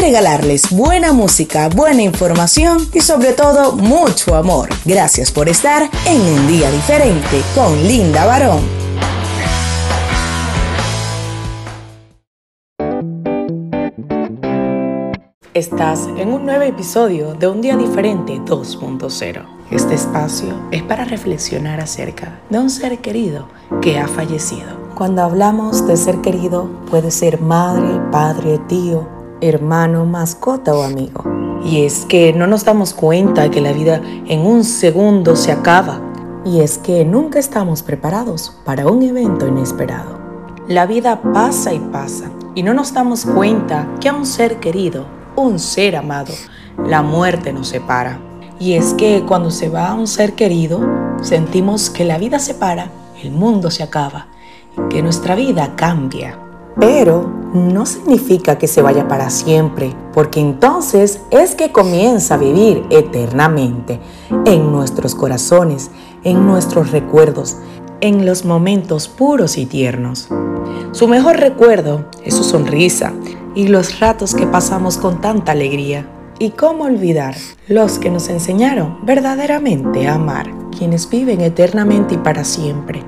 regalarles buena música, buena información y sobre todo mucho amor. Gracias por estar en un día diferente con Linda Barón. Estás en un nuevo episodio de Un Día Diferente 2.0. Este espacio es para reflexionar acerca de un ser querido que ha fallecido. Cuando hablamos de ser querido, puede ser madre, padre, tío, hermano, mascota o amigo. Y es que no nos damos cuenta que la vida en un segundo se acaba. Y es que nunca estamos preparados para un evento inesperado. La vida pasa y pasa y no nos damos cuenta que a un ser querido, un ser amado, la muerte nos separa. Y es que cuando se va a un ser querido, sentimos que la vida se para, el mundo se acaba que nuestra vida cambia. Pero no significa que se vaya para siempre, porque entonces es que comienza a vivir eternamente en nuestros corazones, en nuestros recuerdos, en los momentos puros y tiernos. Su mejor recuerdo es su sonrisa y los ratos que pasamos con tanta alegría. Y cómo olvidar los que nos enseñaron verdaderamente a amar, quienes viven eternamente y para siempre.